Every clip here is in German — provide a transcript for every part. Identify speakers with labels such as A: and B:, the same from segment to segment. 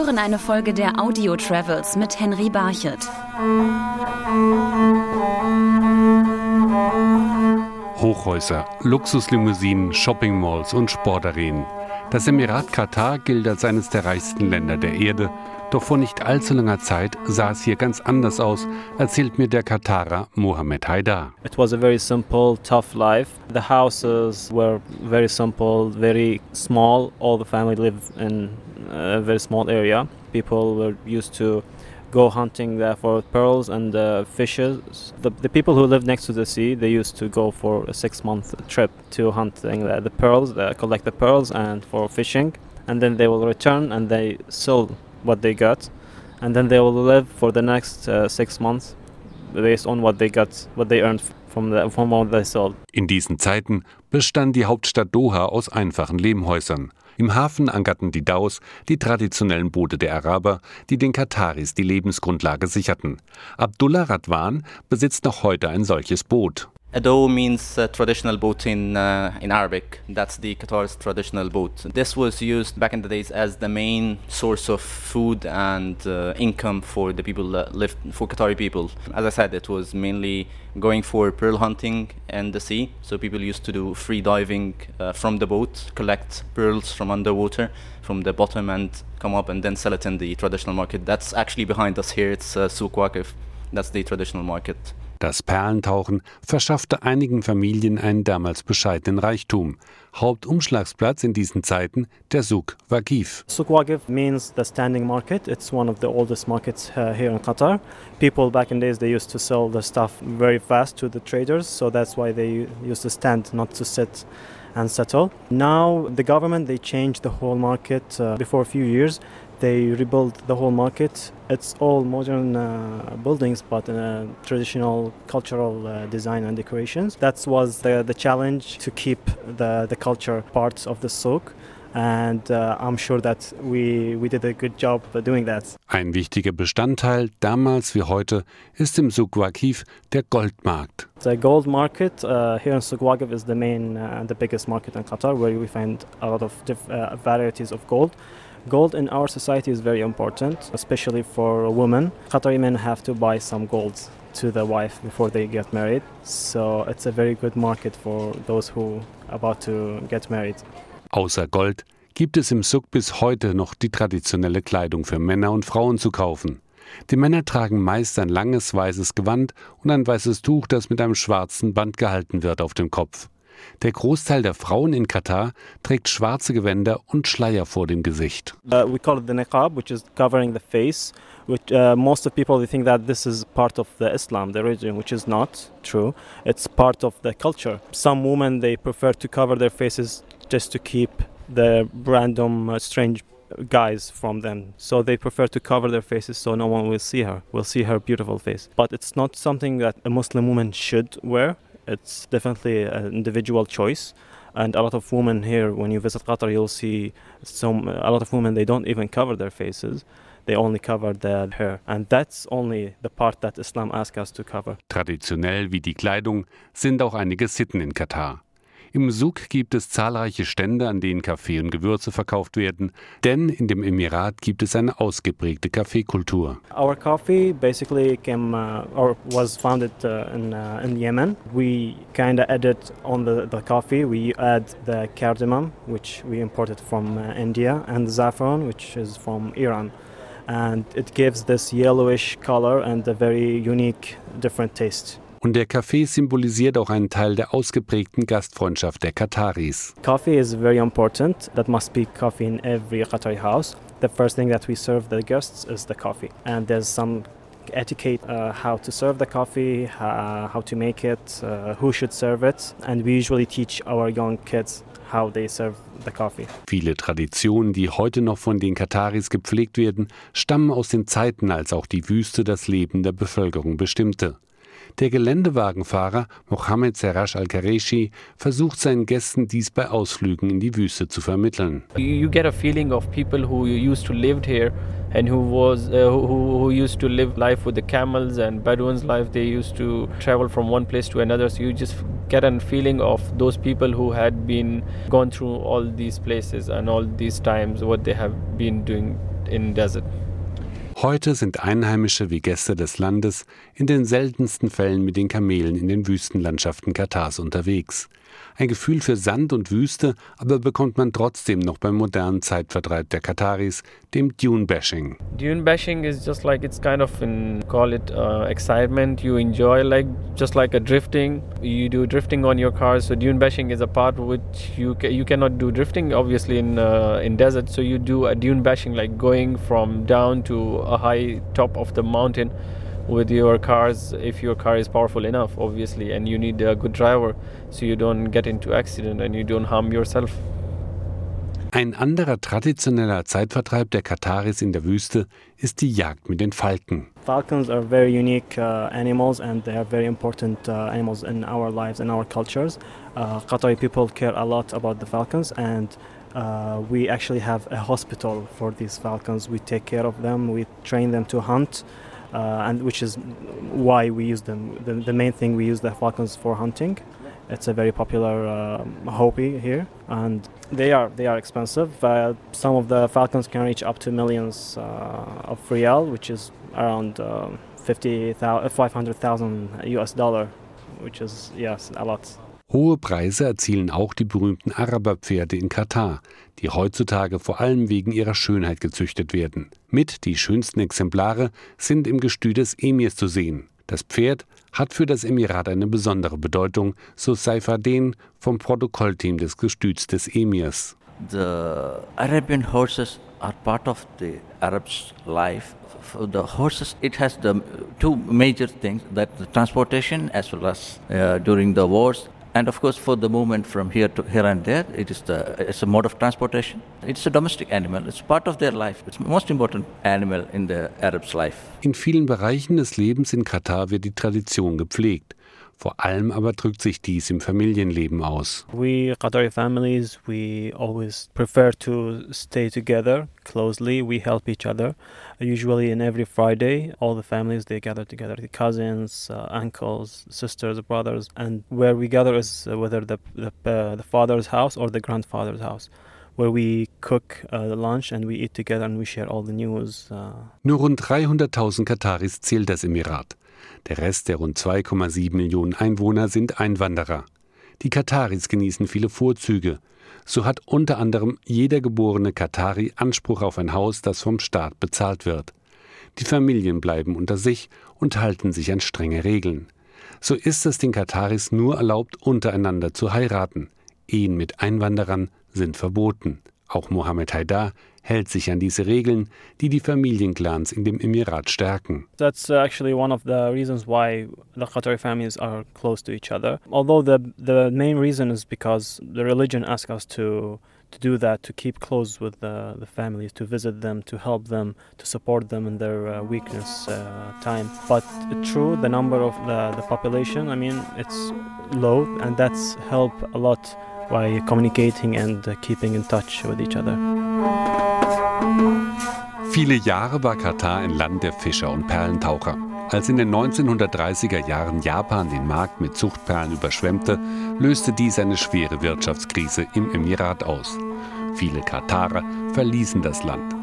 A: hören eine Folge der Audio Travels mit Henry Barchet.
B: Hochhäuser, Luxuslimousinen, Shoppingmalls und Sportarenen. Das Emirat Katar gilt als eines der reichsten Länder der Erde doch vor nicht allzu langer Zeit sah es hier ganz anders aus, erzählt mir der Katarer Mohammed Haidar.
C: It was a very simple, tough life. The houses were very simple, very small. All the family lived in a very small area. People were used to go hunting there for pearls and uh, fishes. The, the people who lived next to the sea, they used to go for a six month trip to hunting the, the pearls, uh, collect the pearls and for fishing. And then they will return and they sell what they got, and then they will live for the next uh, six months based on what they got, what they earned
B: In diesen Zeiten bestand die Hauptstadt Doha aus einfachen Lehmhäusern. Im Hafen ankerten die Daus, die traditionellen Boote der Araber, die den Kataris die Lebensgrundlage sicherten. Abdullah Radwan besitzt noch heute ein solches Boot.
D: Ado means uh, traditional boat in uh, in Arabic. That's the Qatar's traditional boat. This was used back in the days as the main source of food and uh, income for the people that lived for Qatari people. As I said, it was mainly going for pearl hunting in the sea. So people used to do free diving uh, from the boat, collect pearls from underwater from the bottom and come up and then sell it in the traditional market. That's actually behind us here. It's uh, Souk. That's the traditional market.
B: Das Perlentauchen verschaffte einigen Familien einen damals bescheidenen Reichtum. Hauptumschlagsplatz in diesen Zeiten der Souk Waqif.
C: Souk Waqif means the standing market. It's one of the oldest markets uh, here in Qatar. People back in days they used to sell the stuff very fast to the traders, so that's why they used to stand, not to sit and settle. Now the government they changed the whole market uh, before a few years. They rebuilt the whole market. It's all modern uh, buildings, but a traditional cultural uh, design and decorations. That was the, the challenge to keep the, the culture parts of the souk. And uh, I'm sure that we, we did a good job doing that.
B: Ein wichtiger Bestandteil, damals wie heute, ist im Souk Waqif der Goldmarkt.
C: The gold market uh, here in Souk Waqif is the main and the biggest market in Qatar, where we find a lot of uh, varieties of gold. Gold in our society is very important, especially for women. Qatari men have to buy some gold to the wife before they get married. So it's a very good market for those who are about to get married.
B: Außer Gold gibt es im Suk bis heute noch die traditionelle Kleidung für Männer und Frauen zu kaufen. Die Männer tragen meist ein langes weißes Gewand und ein weißes Tuch, das mit einem schwarzen Band gehalten wird auf dem Kopf. Der Großteil der Frauen in Katar trägt schwarze Gewänder und Schleier vor dem Gesicht.
C: Uh, we call it the niqab, which is covering the face. Which, uh, most of people they think that this is part of the Islam, the religion, which is not true. It's part of the culture. Some women they prefer to cover their faces just to keep the random uh, strange guys from them. So they prefer to cover their faces so no one will see her, will see her beautiful face. But it's not something that a Muslim woman should wear. It's definitely an individual choice. And a lot of women here, when you visit Qatar, you'll see some a lot of women. They don't even cover their faces; they only cover their hair, and that's only the part that Islam asks us to cover.
B: Traditionell wie die Kleidung sind auch einige Sitten in Katar. Im Souk gibt es zahlreiche Stände, an denen Kaffee und Gewürze verkauft werden, denn in dem Emirat gibt es eine ausgeprägte Kaffeekultur.
C: Our coffee basically came uh, or was founded uh, in, uh, in Yemen. We kind of added on the, the coffee, we add the cardamom, which we imported from uh, India, and saffron, which is from Iran. And it gives this yellowish color and a very unique, different taste.
B: Und der Kaffee symbolisiert auch einen Teil der ausgeprägten Gastfreundschaft der Kataris.
C: Coffee is very important. That must be coffee in every Qatari house. The first thing that we serve the guests is the coffee. And there's some etiquette uh, how to serve the coffee, uh, how to make it, uh, who should serve it. And we usually teach our young kids how they serve the coffee.
B: Viele Traditionen, die heute noch von den Kataris gepflegt werden, stammen aus den Zeiten, als auch die Wüste das Leben der Bevölkerung bestimmte. Der Geländewagenfahrer Mohammed Serash Al-Kareshi versucht seinen Gästen dies bei Ausflügen in die Wüste zu vermitteln.
E: You get a feeling of people who used to live here and who was uh, who, who used to live life with the camels and Bedouins life they used to travel from one place to another so you just get a feeling of those people who had been gone through all these places and all these times what they have been doing in desert.
B: Heute sind Einheimische wie Gäste des Landes in den seltensten Fällen mit den Kamelen in den Wüstenlandschaften Katars unterwegs. Ein Gefühl für Sand und Wüste aber bekommt man trotzdem noch beim modernen Zeitvertreib der Kataris, dem Dune Bashing.
E: Dune bashing is just like it's kind of in call it uh, excitement. You enjoy like just like a drifting. You do drifting on your cars. So dune bashing is a part which you ca- you cannot do drifting obviously in uh, in desert. So you do a dune bashing like going from down to a high top of the mountain with your cars if your car is powerful enough obviously and you need a good driver so you don't get into accident and you don't harm yourself
B: Ein anderer traditioneller Zeitvertreib der Kataris in der Wüste ist die Jagd mit den Falken.
C: Falcons are very unique uh, animals and they are very important uh, animals in our lives and our cultures. Uh, Qatari people care a lot about the falcons and uh, we actually have a hospital for these falcons. We take care of them, we train them to hunt. Uh, and which is why we use them. The, the main thing we use the falcons for hunting. It's a very popular um hobby here, and they are they are expensive. Uh, some of the falcons can reach up to millions uh, of real, which is around uh, 50,000 500,000 US dollar, which is yes a lot.
B: Hohe Preise erzielen auch die berühmten Araberpferde in Katar, die heutzutage vor allem wegen ihrer Schönheit gezüchtet werden. Mit die schönsten Exemplare sind im Gestüt des Emirs zu sehen. Das Pferd hat für das Emirat eine besondere Bedeutung, so Saifaden vom Protokollteam des Gestüts des Emirs.
F: The Arabian horses are part of the Arabs' life. For the horses, it has the two major things: that the transportation, as well as uh, during the wars, and of course for the movement from here to here and there. It is the it's a mode of transportation. It's a domestic animal. It's part of their life. It's the most important animal in the Arabs' life.
B: In vielen Bereichen des Lebens in Katar wird die Tradition gepflegt. Vor allem aber drückt sich dies im Familienleben aus.
C: We Qatari families, we always prefer to stay together closely. We help each other. Usually, in every Friday, all the families they gather together: the cousins, uh, uncles, sisters, brothers. And where we gather is uh, whether the the, uh, the father's house or the grandfather's house, where we cook uh, the lunch and we eat together and we share all the news. Uh,
B: Nur rund 300.000 Kataris zählt das Emirat. Der Rest der rund 2,7 Millionen Einwohner sind Einwanderer. Die Kataris genießen viele Vorzüge. So hat unter anderem jeder geborene Katari Anspruch auf ein Haus, das vom Staat bezahlt wird. Die Familien bleiben unter sich und halten sich an strenge Regeln. So ist es den Kataris nur erlaubt, untereinander zu heiraten. Ehen mit Einwanderern sind verboten. Auch Mohammed Haidar hält sich an diese Regeln, die die Familienclans in dem Emirat stärken.
C: That's actually one of the reasons why the Qatari families are close to each other. Although the the main reason is because the religion asks us to to do that, to keep close with the, the families, to visit them, to help them, to support them in their uh, weakness uh, time. But true, the number of the, the population, I mean, it's low, and that's help a lot by communicating and uh, keeping in touch with each other.
B: Viele Jahre war Katar ein Land der Fischer und Perlentaucher. Als in den 1930er Jahren Japan den Markt mit Zuchtperlen überschwemmte, löste dies eine schwere Wirtschaftskrise im Emirat aus. Viele Katarer verließen das Land.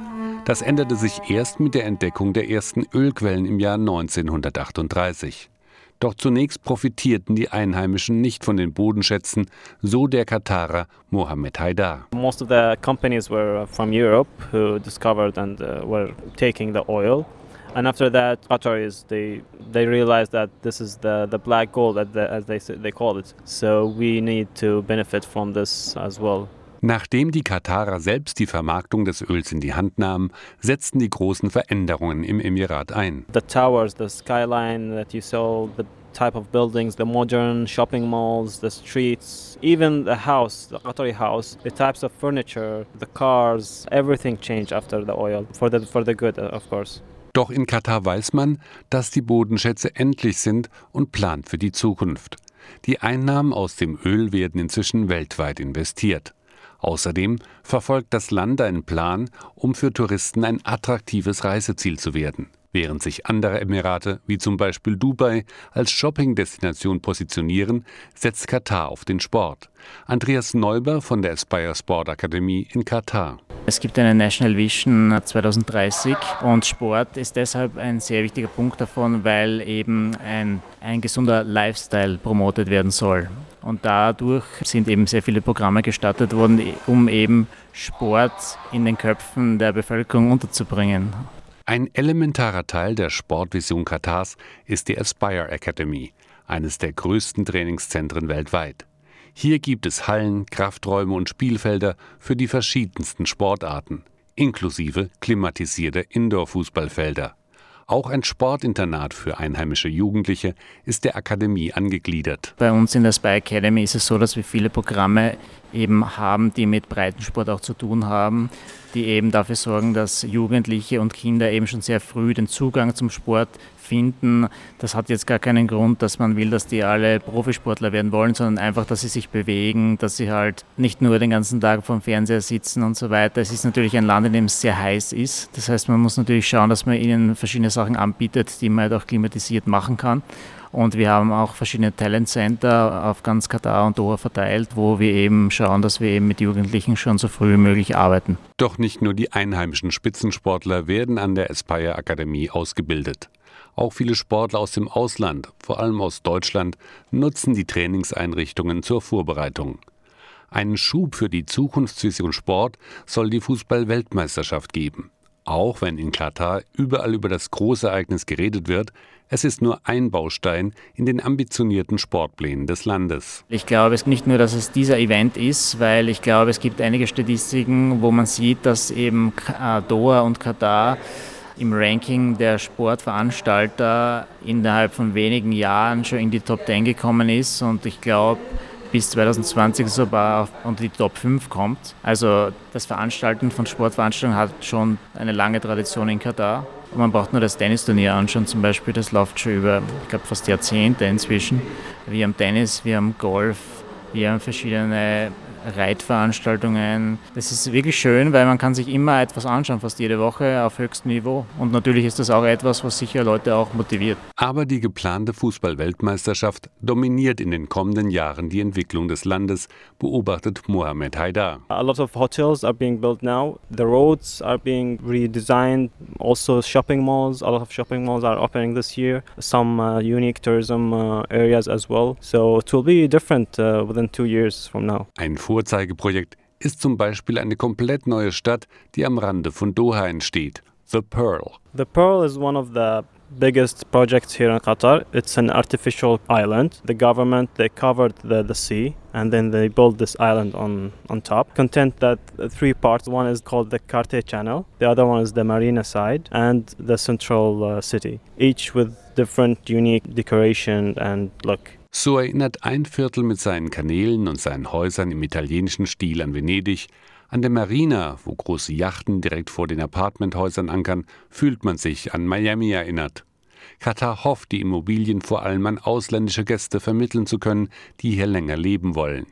B: Das änderte sich erst mit der Entdeckung der ersten Ölquellen im Jahr 1938. Doch zunächst profitierten die Einheimischen nicht von den Bodenschätzen, so der Katarer Mohammed Haidar.
C: Most of the companies were from Europe who discovered and uh, were taking the oil. And after that, Qataris they they realized that this is the, the black gold, as, the, as they they call it. So we need to benefit from this as well.
B: Nachdem die Katarer selbst die Vermarktung des Öls in die Hand nahmen, setzten die großen Veränderungen im Emirat ein.
C: The towers, the skyline that you saw, the type of buildings, the modern shopping malls, the streets, even the house, the Qatari house, the types of furniture, the cars, everything changed after the oil for the for the good, uh, of course.
B: Doch in Katar weiß man, dass die Bodenschätze endlich sind und plant für die Zukunft. Die Einnahmen aus dem Öl werden inzwischen weltweit investiert. Außerdem verfolgt das Land einen Plan, um für Touristen ein attraktives Reiseziel zu werden. Während sich andere Emirate, wie zum Beispiel Dubai, als Shopping-Destination positionieren, setzt Katar auf den Sport. Andreas Neuber von der Aspire Sport Akademie in Katar.
G: Es gibt eine National Vision 2030 und Sport ist deshalb ein sehr wichtiger Punkt davon, weil eben ein, ein gesunder Lifestyle promotet werden soll. Und dadurch sind eben sehr viele Programme gestartet worden, um eben Sport in den Köpfen der Bevölkerung unterzubringen.
B: Ein elementarer Teil der Sportvision Katars ist die Aspire Academy, eines der größten Trainingszentren weltweit. Hier gibt es Hallen, Krafträume und Spielfelder für die verschiedensten Sportarten, inklusive klimatisierte Indoor-Fußballfelder. Auch ein Sportinternat für einheimische Jugendliche ist der Akademie angegliedert.
G: Bei uns in der Spy Academy ist es so, dass wir viele Programme eben haben, die mit Breitensport auch zu tun haben, die eben dafür sorgen, dass Jugendliche und Kinder eben schon sehr früh den Zugang zum Sport finden. Das hat jetzt gar keinen Grund, dass man will, dass die alle Profisportler werden wollen, sondern einfach, dass sie sich bewegen, dass sie halt nicht nur den ganzen Tag vorm Fernseher sitzen und so weiter. Es ist natürlich ein Land, in dem es sehr heiß ist. Das heißt, man muss natürlich schauen, dass man ihnen verschiedene Sachen anbietet, die man halt auch klimatisiert machen kann. Und wir haben auch verschiedene Talent Center auf ganz Katar und Doha verteilt, wo wir eben schauen, dass wir eben mit Jugendlichen schon so früh wie möglich arbeiten.
B: Doch nicht nur die einheimischen Spitzensportler werden an der Aspire Akademie ausgebildet. Auch viele Sportler aus dem Ausland, vor allem aus Deutschland, nutzen die Trainingseinrichtungen zur Vorbereitung. Einen Schub für die Zukunftsvision Sport soll die Fußball-Weltmeisterschaft geben. Auch wenn in Katar überall über das große Ereignis geredet wird, es ist nur ein Baustein in den ambitionierten Sportplänen des Landes.
G: Ich glaube es nicht nur, dass es dieser Event ist, weil ich glaube, es gibt einige Statistiken, wo man sieht, dass eben Doha und Katar im Ranking der Sportveranstalter innerhalb von wenigen Jahren schon in die Top 10 gekommen ist und ich glaube, bis 2020 sogar unter die Top 5 kommt. Also das Veranstalten von Sportveranstaltungen hat schon eine lange Tradition in Katar. Und man braucht nur das Tennisturnier anschauen zum Beispiel, das läuft schon über, ich glaube, fast Jahrzehnte inzwischen. Wir haben Tennis, wir haben Golf, wir haben verschiedene Reitveranstaltungen. Das ist wirklich schön, weil man kann sich immer etwas anschauen, fast jede Woche auf höchstem Niveau. Und natürlich ist das auch etwas, was sicher Leute auch motiviert.
B: Aber die geplante Fußball-Weltmeisterschaft dominiert in den kommenden Jahren die Entwicklung des Landes, beobachtet Mohamed Haidar.
C: A lot of hotels are being built now. The roads are being redesigned. Also shopping malls. A lot of shopping malls are opening this year. Some uh, unique tourism uh, areas as well. So it will be different uh, within two years from now.
B: Ein Vorzeigeprojekt ist zum Beispiel eine komplett neue Stadt, die am Rande von Doha entsteht, The Pearl.
C: The Pearl is one of the biggest projects here in Qatar. It's an artificial island. The government they covered the, the sea and then they built this island on on top. Content that three parts. One is called the Carte Channel. The other one is the marina side and the central uh, city. Each with different unique decoration and look.
B: So erinnert ein Viertel mit seinen Kanälen und seinen Häusern im italienischen Stil an Venedig. An der Marina, wo große Yachten direkt vor den Apartmenthäusern ankern, fühlt man sich an Miami erinnert. Katar hofft, die Immobilien vor allem an ausländische Gäste vermitteln zu können, die hier länger leben wollen.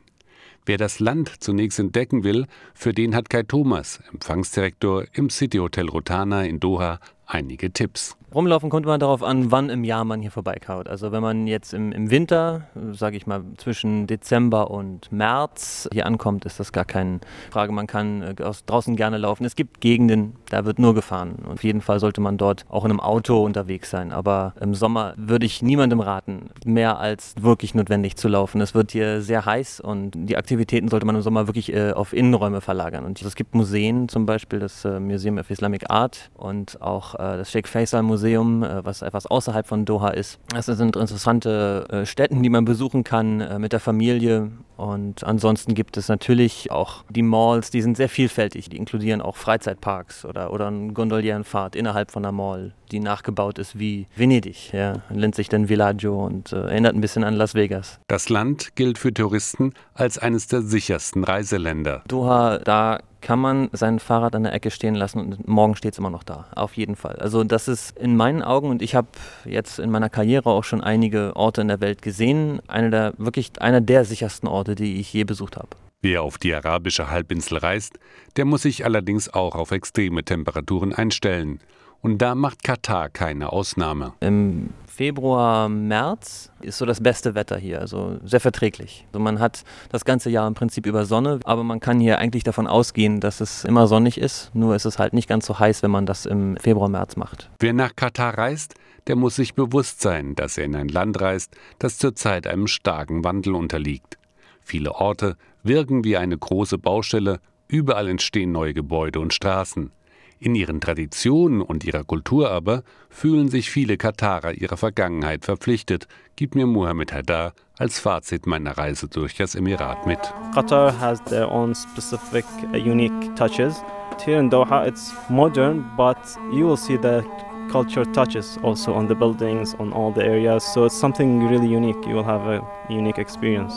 B: Wer das Land zunächst entdecken will, für den hat Kai Thomas, Empfangsdirektor im City Hotel Rotana in Doha, einige Tipps.
H: Rumlaufen kommt man darauf an, wann im Jahr man hier vorbeikaut. Also wenn man jetzt im, im Winter, sage ich mal zwischen Dezember und März hier ankommt, ist das gar keine Frage. Man kann äh, draußen gerne laufen. Es gibt Gegenden, da wird nur gefahren. Und auf jeden Fall sollte man dort auch in einem Auto unterwegs sein. Aber im Sommer würde ich niemandem raten, mehr als wirklich notwendig zu laufen. Es wird hier sehr heiß und die Aktivitäten sollte man im Sommer wirklich äh, auf Innenräume verlagern. Und es gibt Museen, zum Beispiel das äh, Museum of Islamic Art und auch äh, das Sheikh Faisal Museum Museum, äh, was etwas außerhalb von Doha ist. Das sind interessante äh, Städten, die man besuchen kann äh, mit der Familie. Und ansonsten gibt es natürlich auch die Malls, die sind sehr vielfältig. Die inkludieren auch Freizeitparks oder, oder eine Gondolierenfahrt innerhalb von einer Mall, die nachgebaut ist wie Venedig. Ja. Nennt sich dann Villaggio und äh, erinnert ein bisschen an Las Vegas.
B: Das Land gilt für Touristen als eines der sichersten Reiseländer.
H: Doha, da kann man sein Fahrrad an der Ecke stehen lassen und morgen steht es immer noch da. Auf jeden Fall. Also das ist in meinen Augen und ich habe jetzt in meiner Karriere auch schon einige Orte in der Welt gesehen, einer der wirklich einer der sichersten Orte, die ich je besucht habe.
B: Wer auf die arabische Halbinsel reist, der muss sich allerdings auch auf extreme Temperaturen einstellen. Und da macht Katar keine Ausnahme.
H: Im Februar, März ist so das beste Wetter hier, also sehr verträglich. Also man hat das ganze Jahr im Prinzip über Sonne, aber man kann hier eigentlich davon ausgehen, dass es immer sonnig ist. Nur ist es halt nicht ganz so heiß, wenn man das im Februar, März macht.
B: Wer nach Katar reist, der muss sich bewusst sein, dass er in ein Land reist, das zurzeit einem starken Wandel unterliegt. Viele Orte wirken wie eine große Baustelle, überall entstehen neue Gebäude und Straßen. In ihren Traditionen und ihrer Kultur aber fühlen sich viele Katarer ihrer Vergangenheit verpflichtet, gibt mir Mohammed Haddar als Fazit meiner Reise durch das Emirat mit.
C: Qatar has their own specific, uh, unique touches. Here in Doha, it's modern, but you will see the culture touches also on the buildings, on all the areas. So it's something really unique. You will have a unique experience.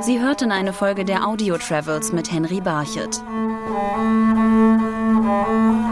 A: Sie hörten eine Folge der Audio Travels mit Henry Barchet.